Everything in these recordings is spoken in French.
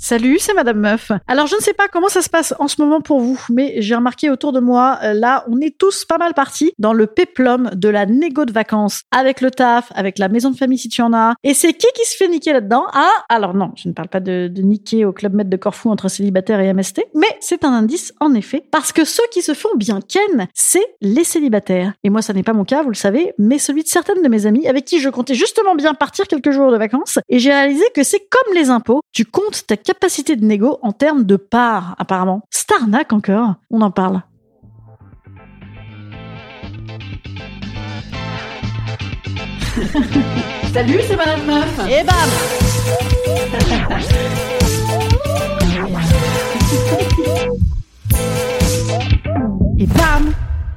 Salut, c'est Madame Meuf. Alors, je ne sais pas comment ça se passe en ce moment pour vous, mais j'ai remarqué autour de moi, euh, là, on est tous pas mal partis dans le péplum de la négo de vacances, avec le taf, avec la maison de famille si tu en as. Et c'est qui qui se fait niquer là-dedans? Ah, alors non, je ne parle pas de, niquer au Club Med de Corfou entre célibataires et MST, mais c'est un indice, en effet, parce que ceux qui se font bien ken, c'est les célibataires. Et moi, ça n'est pas mon cas, vous le savez, mais celui de certaines de mes amies avec qui je comptais justement bien partir quelques jours de vacances, et j'ai réalisé que c'est comme les impôts, tu comptes ta capacité de négo en termes de parts, apparemment. Starnac encore, on en parle. Salut, c'est Madame Meuf. Et bam Et bam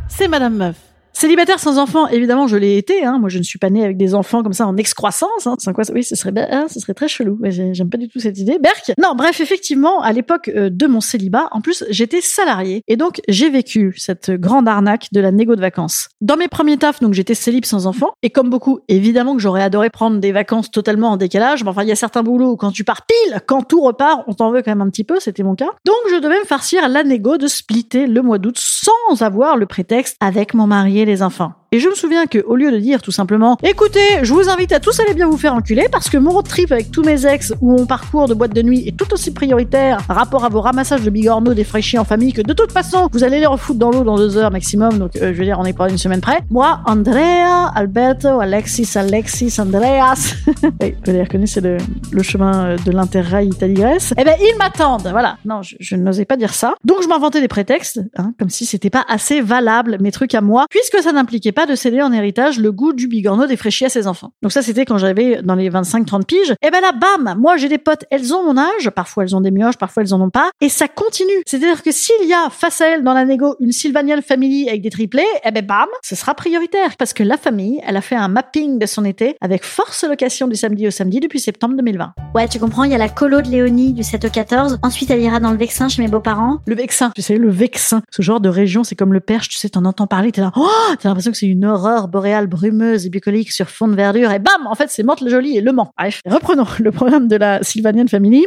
C'est Madame Meuf. Célibataire sans enfant, évidemment, je l'ai été. Hein. Moi, je ne suis pas née avec des enfants comme ça en excroissance. Hein. Quoi, oui, ce serait, ce serait très chelou. J'aime pas du tout cette idée. Berk? Non, bref, effectivement, à l'époque euh, de mon célibat, en plus, j'étais salarié. Et donc, j'ai vécu cette grande arnaque de la négo de vacances. Dans mes premiers tafs, donc, j'étais célib sans enfant. Et comme beaucoup, évidemment que j'aurais adoré prendre des vacances totalement en décalage. Mais enfin, il y a certains boulots où quand tu pars pile, quand tout repart, on t'en veut quand même un petit peu. C'était mon cas. Donc, je devais me farcir la négo de splitter le mois d'août sans avoir le prétexte avec mon mari et les enfants. Et je me souviens que au lieu de dire tout simplement écoutez, je vous invite à tous aller bien vous faire enculer parce que mon road trip avec tous mes ex où mon parcours de boîte de nuit est tout aussi prioritaire rapport à vos ramassages de bigorneaux défraîchis en famille que de toute façon vous allez les refoutre dans l'eau dans deux heures maximum donc euh, je veux dire on n'est pas une semaine près. Moi, Andrea, Alberto, Alexis, Alexis, Andreas, vous les reconnaissez le, le chemin euh, de l'interrail Italie-Grèce. Eh ben ils m'attendent, voilà. Non, je, je n'osais pas dire ça. Donc je m'inventais des prétextes, hein, comme si c'était pas assez valable mes trucs à moi, puisque ça n'impliquait pas de céder en héritage le goût du bigorneau défraîchi à ses enfants. Donc ça c'était quand j'avais dans les 25-30 piges. Et ben là, bam, moi j'ai des potes, elles ont mon âge, parfois elles ont des mioches, parfois elles en ont pas, et ça continue. C'est-à-dire que s'il y a face à elles dans la négo une Sylvanian Family avec des triplés, eh ben bam, ce sera prioritaire. Parce que la famille, elle a fait un mapping de son été avec force location du samedi au samedi depuis septembre 2020. Ouais, tu comprends, il y a la colo de Léonie du 7 au 14. Ensuite, elle ira dans le Vexin chez mes beaux-parents. Le Vexin, tu sais, le Vexin, ce genre de région, c'est comme le Perche, tu sais, t'en entends parler, t'es là, oh, t'as l'impression que c'est une aurore boréale brumeuse et bucolique sur fond de verdure, et bam, en fait, c'est Mantes-le-Joli et Le Mans. Bref, reprenons le programme de la Sylvanian Family.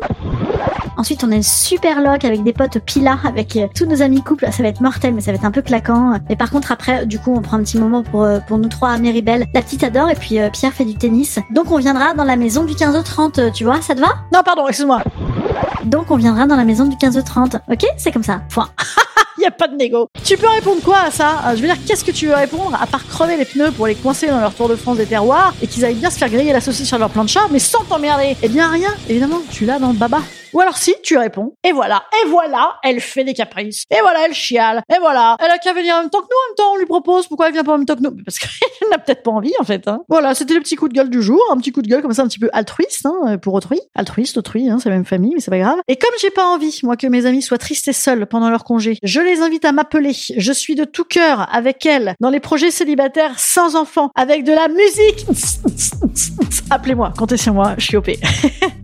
Ensuite, on a une super loc avec des potes Pila, avec euh, tous nos amis couples. Ça va être mortel, mais ça va être un peu claquant. Mais par contre, après, du coup, on prend un petit moment pour, euh, pour nous trois à Méribel. La petite adore, et puis euh, Pierre fait du tennis. Donc, on viendra dans la maison du 15h30, euh, tu vois, ça te va? Non, pardon, excuse-moi. Donc, on viendra dans la maison du 15h30. Ok? C'est comme ça. Point. Il y a pas de négo. Tu peux répondre quoi à ça? Euh, Je veux dire, qu'est-ce que tu veux répondre à part crever les pneus pour les coincer dans leur Tour de France des terroirs et qu'ils aillent bien se faire griller la saucisse sur leur plan de chat, mais sans t'emmerder? Eh bien, rien. Évidemment, tu l'as dans le baba. Ou alors si, tu réponds. Et voilà. Et voilà, elle fait des caprices. Et voilà, elle chiale. Et voilà, elle a qu'à venir en même temps que nous. En même temps, on lui propose. Pourquoi elle vient pas en même temps que nous? Parce qu'elle n'a peut-être pas envie, en fait. Hein. Voilà, c'était le petit coup de gueule du jour. Un petit coup de gueule comme ça, un petit peu altruiste hein, pour autrui. Altruiste, autrui, hein, c'est la même famille, mais c'est pas grave. Et comme j'ai pas envie, moi, que mes amis soient tristes et seuls pendant leur congé, je les invite à m'appeler. Je suis de tout cœur avec elles dans les projets célibataires sans enfants, avec de la musique. Appelez-moi, comptez sur moi, je suis OP.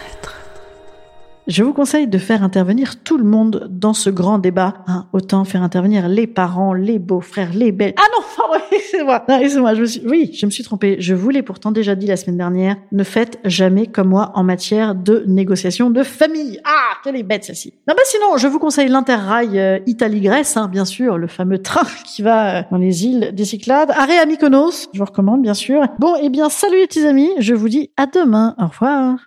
Je vous conseille de faire intervenir tout le monde dans ce grand débat. Hein, autant faire intervenir les parents, les beaux-frères, les belles. Ah non, pardon, excusez-moi. Non, excusez-moi, je me suis, oui, je me suis trompée. Je vous l'ai pourtant déjà dit la semaine dernière. Ne faites jamais comme moi en matière de négociation de famille. Ah, quelle est bête celle-ci. Non, bah sinon, je vous conseille l'Interrail euh, Italie-Grèce, hein, bien sûr, le fameux train qui va euh, dans les îles des Cyclades. Arrêt à Mykonos, je vous recommande, bien sûr. Bon, eh bien, salut les petits amis. Je vous dis à demain. Au revoir.